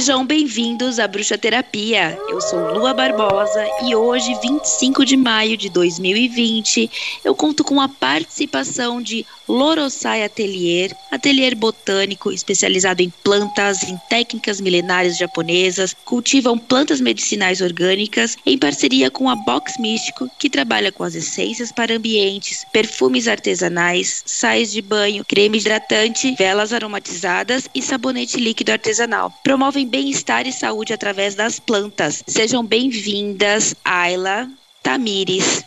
Sejam bem-vindos à Bruxa Terapia. Eu sou Lua Barbosa e hoje, 25 de maio de 2020, eu conto com a participação de Lorosai Atelier, atelier botânico especializado em plantas, em técnicas milenares japonesas, cultivam plantas medicinais orgânicas em parceria com a Box Místico, que trabalha com as essências para ambientes, perfumes artesanais, sais de banho, creme hidratante, velas aromatizadas e sabonete líquido artesanal. Promovem bem-estar e saúde através das plantas. Sejam bem-vindas, Ayla Tamires.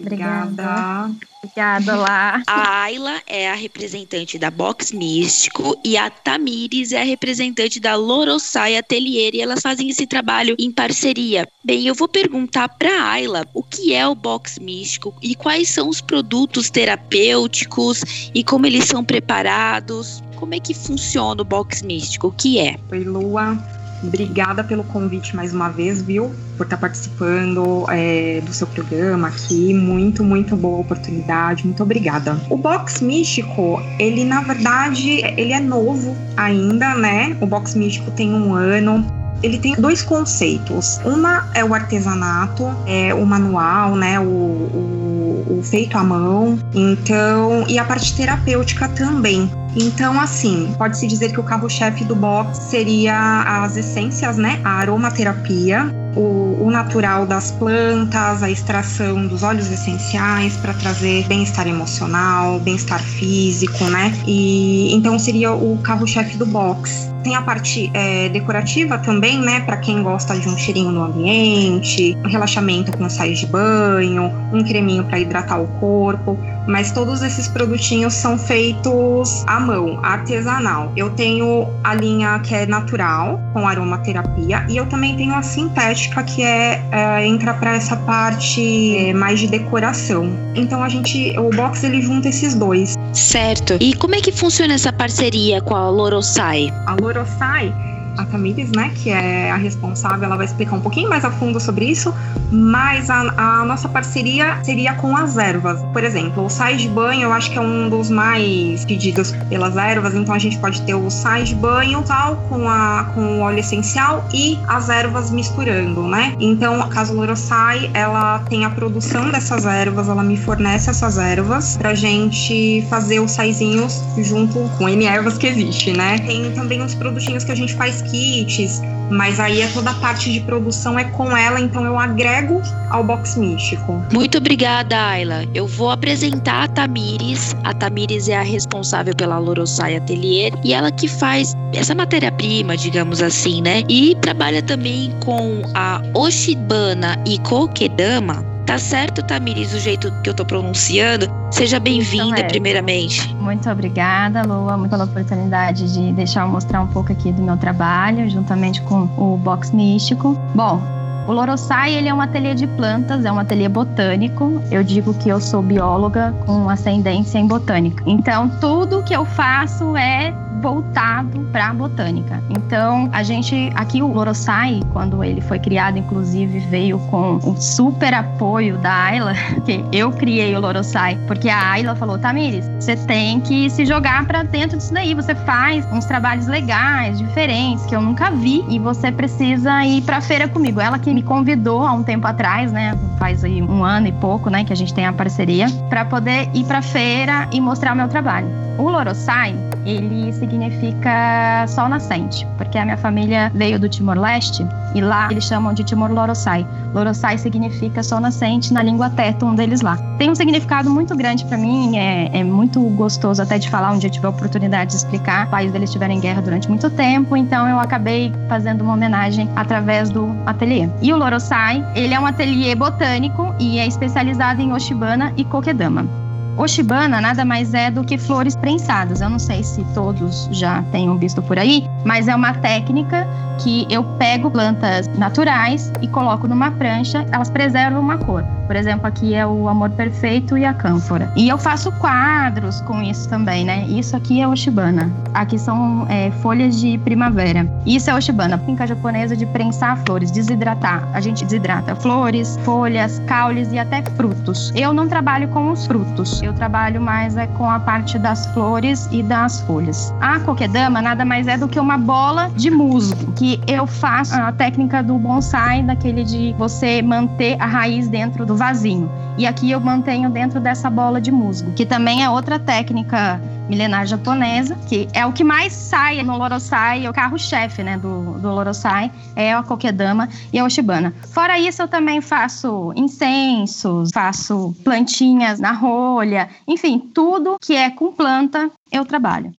Obrigada. Obrigada lá. A Ayla é a representante da Box Místico e a Tamires é a representante da Lorosai Atelier e elas fazem esse trabalho em parceria. Bem, eu vou perguntar para Ayla o que é o Box Místico e quais são os produtos terapêuticos e como eles são preparados. Como é que funciona o Box Místico? O que é? Oi, Lua. Obrigada pelo convite mais uma vez, viu? Por estar participando é, do seu programa aqui. Muito, muito boa oportunidade. Muito obrigada. O Box Místico, ele na verdade, ele é novo ainda, né? O Box Místico tem um ano ele tem dois conceitos. Uma é o artesanato, é o manual, né, o, o, o feito à mão. Então, e a parte terapêutica também. Então, assim, pode-se dizer que o carro-chefe do box seria as essências, né? A aromaterapia, o, o natural das plantas, a extração dos óleos essenciais para trazer bem-estar emocional, bem-estar físico, né? E então seria o carro-chefe do box. Tem a parte é, decorativa também, né? Para quem gosta de um cheirinho no ambiente, um relaxamento com sais de banho, um creminho para hidratar o corpo. Mas todos esses produtinhos são feitos à mão, artesanal. Eu tenho a linha que é natural, com aromaterapia, e eu também tenho a sintética, que é, é entra para essa parte é, mais de decoração. Então a gente, o box ele junta esses dois. Certo. E como é que funciona essa parceria com a Lorosai? A Lorosai a Tamires, né, que é a responsável, ela vai explicar um pouquinho mais a fundo sobre isso, mas a, a nossa parceria seria com as ervas. Por exemplo, o sais de banho eu acho que é um dos mais pedidos pelas ervas, então a gente pode ter o sais de banho, sal com, a, com o óleo essencial e as ervas misturando, né? Então, a Casa Lorosai, ela tem a produção dessas ervas, ela me fornece essas ervas pra gente fazer os saizinhos junto com N ervas que existe, né? Tem também uns produtinhos que a gente faz kits, mas aí é toda a parte de produção é com ela, então eu agrego ao box místico. Muito obrigada, Ayla. Eu vou apresentar a Tamires. A Tamires é a responsável pela Lorosai Atelier e ela que faz essa matéria-prima, digamos assim, né? E trabalha também com a Oshibana e Kokedama, Tá certo, Tamiris, o jeito que eu tô pronunciando? Seja bem-vinda, então, primeiramente. Muito obrigada, Lua, muito pela oportunidade de deixar eu mostrar um pouco aqui do meu trabalho, juntamente com o Box Místico. Bom, o Lorosai ele é um ateliê de plantas, é um ateliê botânico. Eu digo que eu sou bióloga com ascendência em botânica. Então, tudo que eu faço é voltado para a botânica. Então, a gente aqui o Lorosai, quando ele foi criado, inclusive veio com o super apoio da Ayla, que eu criei o Lorosai, porque a Ayla falou: "Tamires, você tem que se jogar para dentro disso daí, você faz uns trabalhos legais, diferentes que eu nunca vi e você precisa ir para feira comigo". Ela que me convidou há um tempo atrás, né? Faz aí um ano e pouco, né, que a gente tem a parceria, para poder ir para feira e mostrar o meu trabalho. O Lorosai, ele significa sol nascente, porque a minha família veio do Timor-Leste e lá eles chamam de Timor-Lorosai. Lorosai significa sol nascente na língua tetum deles lá. Tem um significado muito grande para mim, é, é, muito gostoso até de falar, um dia eu tive a oportunidade de explicar. O país deles estiveram em guerra durante muito tempo, então eu acabei fazendo uma homenagem através do ateliê. E o Lorosai, ele é um ateliê botânico e é especializado em Oshibana e Kokedama. Oshibana nada mais é do que flores prensadas. Eu não sei se todos já tenham visto por aí, mas é uma técnica que eu pego plantas naturais e coloco numa prancha, elas preservam uma cor. Por exemplo, aqui é o Amor Perfeito e a Cânfora. E eu faço quadros com isso também, né? Isso aqui é Oshibana. Aqui são é, folhas de primavera. Isso é Oshibana, técnica japonesa de prensar flores, desidratar. A gente desidrata flores, folhas, caules e até frutos. Eu não trabalho com os frutos, eu trabalho mais é, com a parte das flores e das folhas. A kokedama nada mais é do que uma bola de musgo, que eu faço a técnica do bonsai, daquele de você manter a raiz dentro do vasinho. E aqui eu mantenho dentro dessa bola de musgo, que também é outra técnica milenar japonesa, que é o que mais sai no Lorosai, é o carro-chefe né, do, do Lorosai, é a Kokedama e a Oshibana. Fora isso, eu também faço incensos, faço plantinhas na rolha, enfim, tudo que é com planta eu trabalho.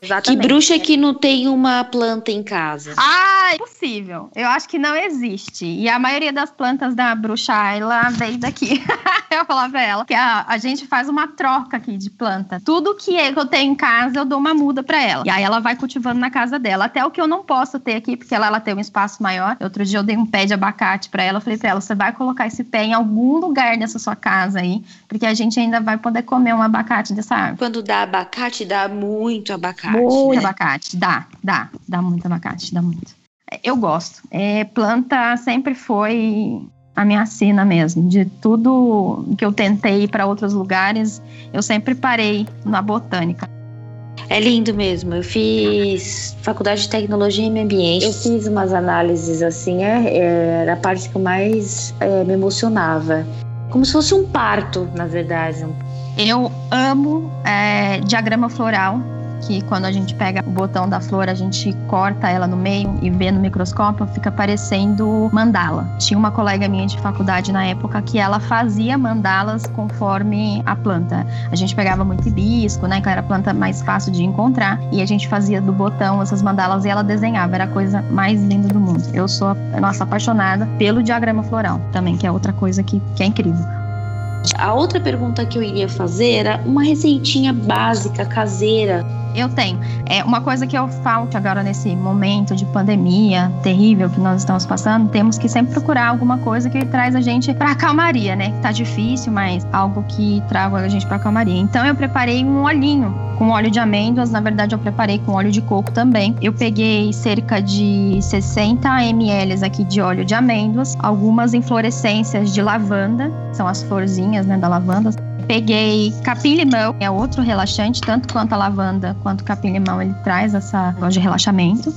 Exatamente. Que bruxa que não tem uma planta em casa? Ah, é possível. Eu acho que não existe. E a maioria das plantas da bruxa Ayla veio daqui. eu falava pra ela que a, a gente faz uma troca aqui de planta. Tudo que eu tenho em casa, eu dou uma muda para ela. E aí ela vai cultivando na casa dela. Até o que eu não posso ter aqui, porque ela, ela tem um espaço maior. Outro dia eu dei um pé de abacate para ela. Eu falei pra ela: você vai colocar esse pé em algum lugar dessa sua casa aí, porque a gente ainda vai poder comer um abacate dessa árvore. Quando dá abacate, dá muito abacate. Muito né? abacate, dá, dá, dá muito abacate, dá muito. Eu gosto. É, planta sempre foi a minha sina mesmo. De tudo que eu tentei ir para outros lugares, eu sempre parei na botânica. É lindo mesmo. Eu fiz faculdade de tecnologia e meio ambiente. Eu fiz umas análises assim, é, é, era a parte que mais é, me emocionava. Como se fosse um parto, na verdade. Eu amo é, diagrama floral que quando a gente pega o botão da flor, a gente corta ela no meio e vê no microscópio, fica parecendo mandala. Tinha uma colega minha de faculdade na época que ela fazia mandalas conforme a planta. A gente pegava muito hibisco, né, que era a planta mais fácil de encontrar, e a gente fazia do botão essas mandalas e ela desenhava, era a coisa mais linda do mundo. Eu sou, nossa, apaixonada pelo diagrama floral também, que é outra coisa que, que é incrível. A outra pergunta que eu iria fazer era uma receitinha básica, caseira. Eu tenho. É uma coisa que eu falo agora nesse momento de pandemia terrível que nós estamos passando, temos que sempre procurar alguma coisa que traz a gente para calmaria, né? Tá difícil, mas algo que traga a gente para calmaria. Então eu preparei um olhinho com óleo de amêndoas, na verdade eu preparei com óleo de coco também. Eu peguei cerca de 60 ml aqui de óleo de amêndoas, algumas inflorescências de lavanda, são as florzinhas, né, da lavanda. Peguei capim-limão, é outro relaxante, tanto quanto a lavanda quanto o capim-limão, ele traz essa voz de relaxamento.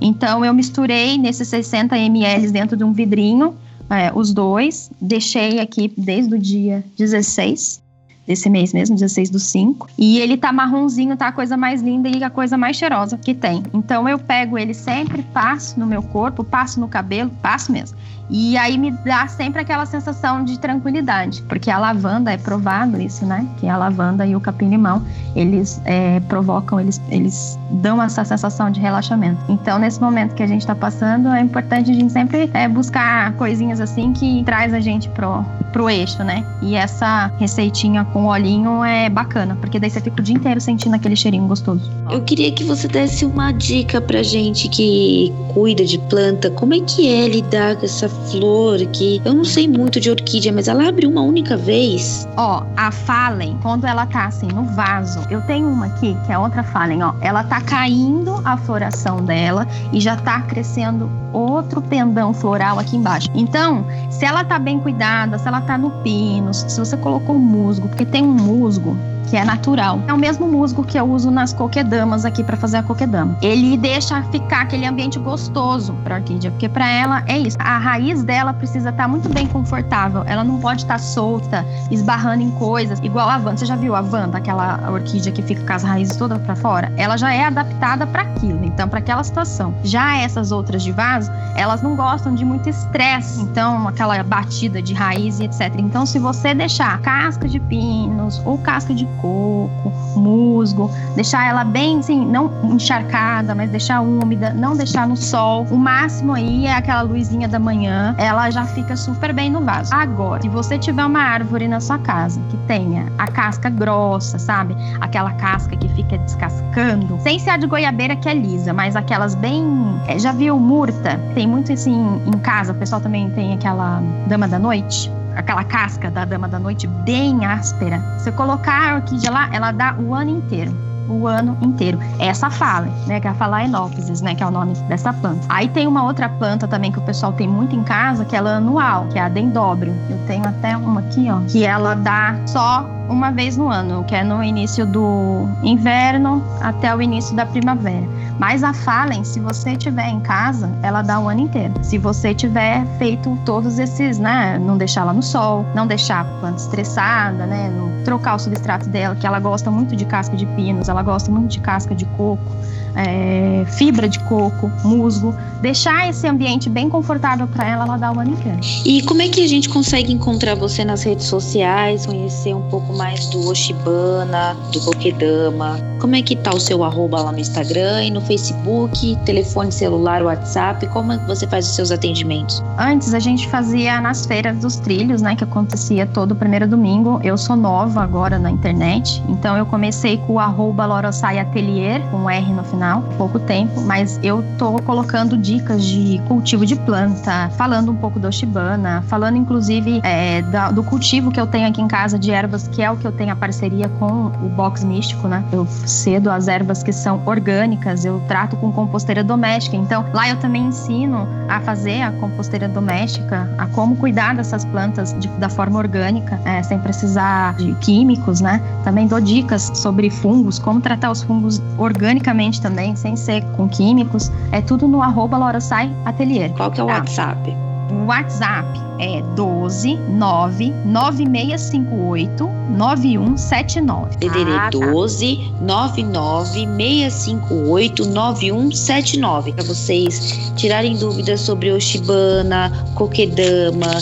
Então eu misturei nesses 60 ml dentro de um vidrinho, é, os dois, deixei aqui desde o dia 16 desse mês mesmo, 16 do 5. E ele tá marronzinho, tá a coisa mais linda e a coisa mais cheirosa que tem. Então eu pego ele sempre, passo no meu corpo, passo no cabelo, passo mesmo. E aí me dá sempre aquela sensação de tranquilidade, porque a lavanda é provado isso, né? Que a lavanda e o capim-limão eles é, provocam, eles, eles dão essa sensação de relaxamento. Então, nesse momento que a gente está passando, é importante a gente sempre é, buscar coisinhas assim que traz a gente pro, pro eixo, né? E essa receitinha com olhinho é bacana, porque daí você fica o dia inteiro sentindo aquele cheirinho gostoso. Eu queria que você desse uma dica pra gente que cuida de planta, como é que é lidar com essa flor que eu não sei muito de orquídea, mas ela abre uma única vez. Ó, a Fallen, quando ela tá assim no vaso, eu tenho uma aqui que é outra Fallen, ó, ela tá caindo a floração dela e já tá crescendo outro pendão floral aqui embaixo. Então, se ela tá bem cuidada, se ela tá no pino, se você colocou musgo, porque tem um musgo que é natural. É o mesmo musgo que eu uso nas coquedamas aqui para fazer a coquedama. Ele deixa ficar aquele ambiente gostoso para orquídea, porque para ela é isso. A raiz dela precisa estar tá muito bem confortável. Ela não pode estar tá solta, esbarrando em coisas, igual a Wanda. Você já viu a Wanda, aquela orquídea que fica com as raízes todas para fora? Ela já é adaptada para aquilo, então para aquela situação. Já essas outras de vaso, elas não gostam de muito estresse, então aquela batida de raiz e etc. Então se você deixar casca de pinos ou casca de coco, musgo, deixar ela bem assim, não encharcada, mas deixar úmida, não deixar no sol. O máximo aí é aquela luzinha da manhã, ela já fica super bem no vaso. Agora, se você tiver uma árvore na sua casa que tenha a casca grossa, sabe? Aquela casca que fica descascando, sem ser a de goiabeira que é lisa, mas aquelas bem. É, já viu murta? Tem muito assim em casa, o pessoal também tem aquela dama da noite aquela casca da dama da noite bem áspera. Você colocar a orquídea lá, ela dá o ano inteiro o ano inteiro. Essa fala, né, que é a Phalaenopsis, né, que é o nome dessa planta. Aí tem uma outra planta também que o pessoal tem muito em casa, que ela é anual, que é a dendróbio. Eu tenho até uma aqui, ó, que ela dá só uma vez no ano, que é no início do inverno até o início da primavera. Mas a Fallen, se você tiver em casa, ela dá o ano inteiro. Se você tiver feito todos esses, né, não deixar ela no sol, não deixar a planta estressada, né, trocar o substrato dela, que ela gosta muito de casca de pinos, ela gosta muito de casca de coco é, fibra de coco, musgo, deixar esse ambiente bem confortável para ela, ela dá o inteiro. E como é que a gente consegue encontrar você nas redes sociais, conhecer um pouco mais do Oshibana, do Kokedama? Como é que tá o seu arroba lá no Instagram e no Facebook, telefone celular, WhatsApp? Como é que você faz os seus atendimentos? Antes a gente fazia nas feiras dos trilhos, né, que acontecia todo primeiro domingo. Eu sou nova agora na internet, então eu comecei com o arroba Lorosai Atelier, com um R no final pouco tempo, mas eu tô colocando dicas de cultivo de planta, falando um pouco do Oshibana, falando inclusive é, do cultivo que eu tenho aqui em casa de ervas, que é o que eu tenho a parceria com o Box Místico, né? Eu cedo as ervas que são orgânicas, eu trato com composteira doméstica. Então, lá eu também ensino a fazer a composteira doméstica, a como cuidar dessas plantas de, da forma orgânica, é, sem precisar de químicos, né? Também dou dicas sobre fungos, como tratar os fungos organicamente também também, sem ser com químicos. É tudo no arroba Lorosai Atelier. Qual que é o tá? WhatsApp? O WhatsApp é 12 9 9658 9179. DDD ah, 12 99 658 9179. Para vocês tirarem dúvidas sobre Oshibana, Kokedama,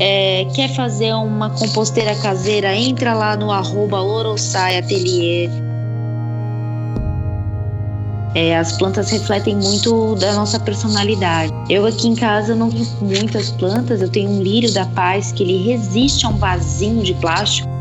é, quer fazer uma composteira caseira, entra lá no arroba Lorosai Atelier. É, as plantas refletem muito da nossa personalidade. Eu aqui em casa não tenho muitas plantas, eu tenho um lírio da paz que ele resiste a um vasinho de plástico.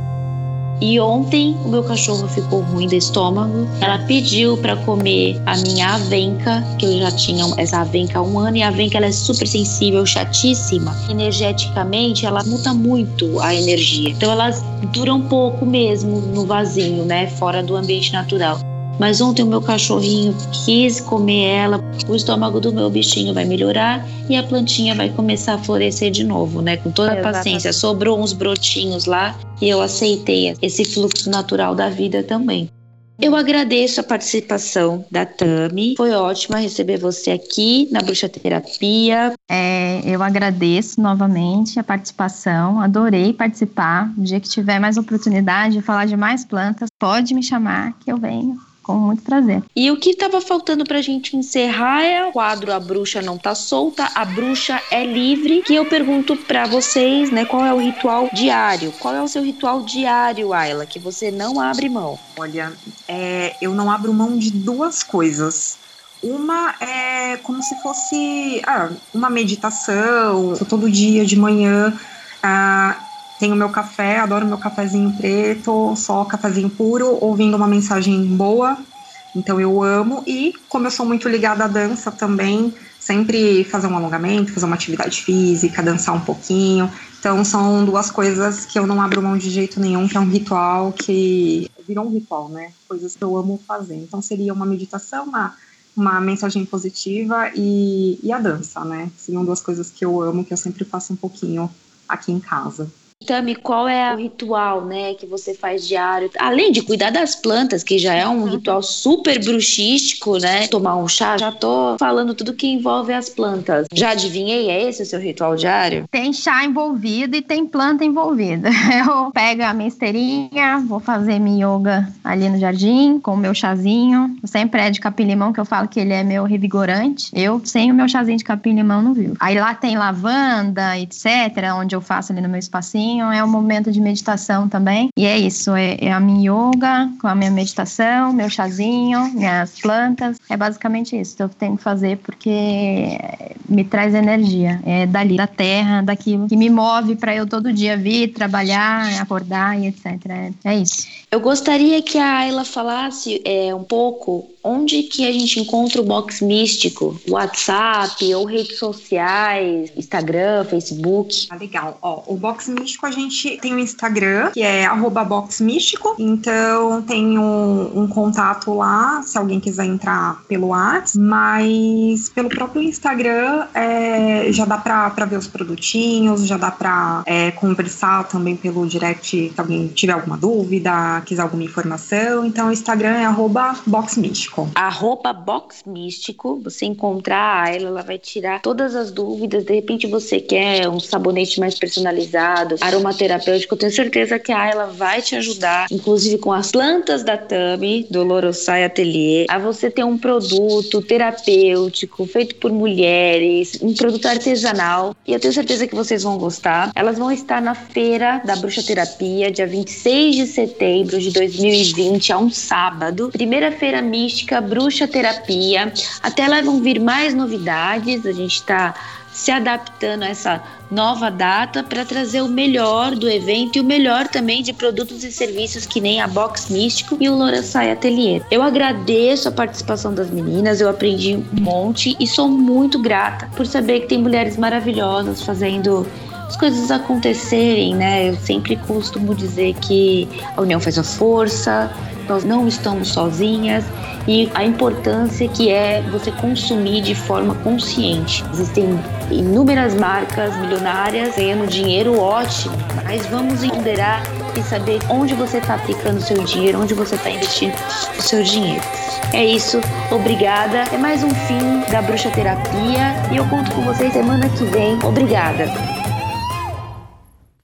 E ontem o meu cachorro ficou ruim do estômago. Ela pediu para comer a minha avenca, que eu já tinha essa avenca há um ano, e a avenca ela é super sensível, chatíssima. Energeticamente, ela muda muito a energia. Então ela dura um pouco mesmo no vasinho, né? Fora do ambiente natural. Mas ontem o meu cachorrinho quis comer ela, o estômago do meu bichinho vai melhorar e a plantinha vai começar a florescer de novo, né? Com toda a paciência. Sobrou uns brotinhos lá e eu aceitei esse fluxo natural da vida também. Eu agradeço a participação da Tami. Foi ótimo receber você aqui na Bruxa Terapia. É, eu agradeço novamente a participação. Adorei participar. No dia que tiver mais oportunidade de falar de mais plantas, pode me chamar que eu venho com muito prazer. E o que estava faltando para a gente encerrar é o quadro A Bruxa Não Tá Solta, A Bruxa é Livre, que eu pergunto para vocês, né, qual é o ritual diário? Qual é o seu ritual diário, Ayla, que você não abre mão? Olha, é, eu não abro mão de duas coisas. Uma é como se fosse ah, uma meditação, todo dia de manhã. Ah, tenho meu café, adoro meu cafezinho preto, só cafezinho puro, ouvindo uma mensagem boa. Então eu amo e como eu sou muito ligada à dança também, sempre fazer um alongamento, fazer uma atividade física, dançar um pouquinho. Então são duas coisas que eu não abro mão de jeito nenhum, que é um ritual que virou um ritual, né? Coisas que eu amo fazer. Então seria uma meditação, uma, uma mensagem positiva e, e a dança, né? Seriam duas coisas que eu amo, que eu sempre faço um pouquinho aqui em casa. Tami, qual é o ritual, né, que você faz diário? Além de cuidar das plantas, que já é um ritual super bruxístico, né? Tomar um chá, já tô falando tudo que envolve as plantas. Já adivinhei, é esse o seu ritual diário? Tem chá envolvido e tem planta envolvida. Eu pego a minha esteirinha, vou fazer minha yoga ali no jardim com o meu chazinho. Sempre é de capim-limão, que eu falo que ele é meu revigorante. Eu, sem o meu chazinho de capim-limão, não vivo. Aí lá tem lavanda, etc., onde eu faço ali no meu espacinho é um momento de meditação também. E é isso, é, é a minha yoga, com a minha meditação, meu chazinho, minhas plantas. É basicamente isso que eu tenho que fazer porque me traz energia. É dali, da terra, daquilo que me move para eu todo dia vir, trabalhar, acordar e etc. É, é isso. Eu gostaria que a Ayla falasse é, um pouco onde que a gente encontra o Box Místico? WhatsApp ou redes sociais, Instagram, Facebook? Ah, legal. Ó, o Box Místico a gente tem o um Instagram, que é Box Místico. Então tem um, um, contato lá, se alguém quiser entrar pelo WhatsApp. Mas pelo próprio Instagram é, já dá pra ver os produtinhos, já dá pra é, conversar também pelo direct se alguém tiver alguma dúvida, quiser alguma informação. Então o Instagram é arroba Box Místico. Místico. A roupa Box Místico, você encontrar ela, ela vai tirar todas as dúvidas. De repente você quer um sabonete mais personalizado, aromaterapêutico, eu tenho certeza que a ela vai te ajudar, inclusive com as plantas da Tami, do Lorosai Atelier, a você ter um produto terapêutico feito por mulheres, um produto artesanal. E eu tenho certeza que vocês vão gostar. Elas vão estar na feira da Bruxa Terapia, dia 26 de setembro de 2020, a um sábado. Primeira feira mística bruxa terapia. Até lá vão vir mais novidades. A gente está se adaptando a essa nova data para trazer o melhor do evento e o melhor também de produtos e serviços que nem a Box Místico e o Loraçai Atelier. Eu agradeço a participação das meninas, eu aprendi um monte e sou muito grata por saber que tem mulheres maravilhosas fazendo as coisas acontecerem, né? Eu sempre costumo dizer que a união faz a força, nós não estamos sozinhas e a importância que é você consumir de forma consciente. Existem inúmeras marcas milionárias ganhando dinheiro ótimo, mas vamos ponderar e saber onde você está aplicando seu dinheiro, onde você está investindo o seu dinheiro. É isso, obrigada. É mais um fim da bruxa terapia e eu conto com vocês semana que vem. Obrigada.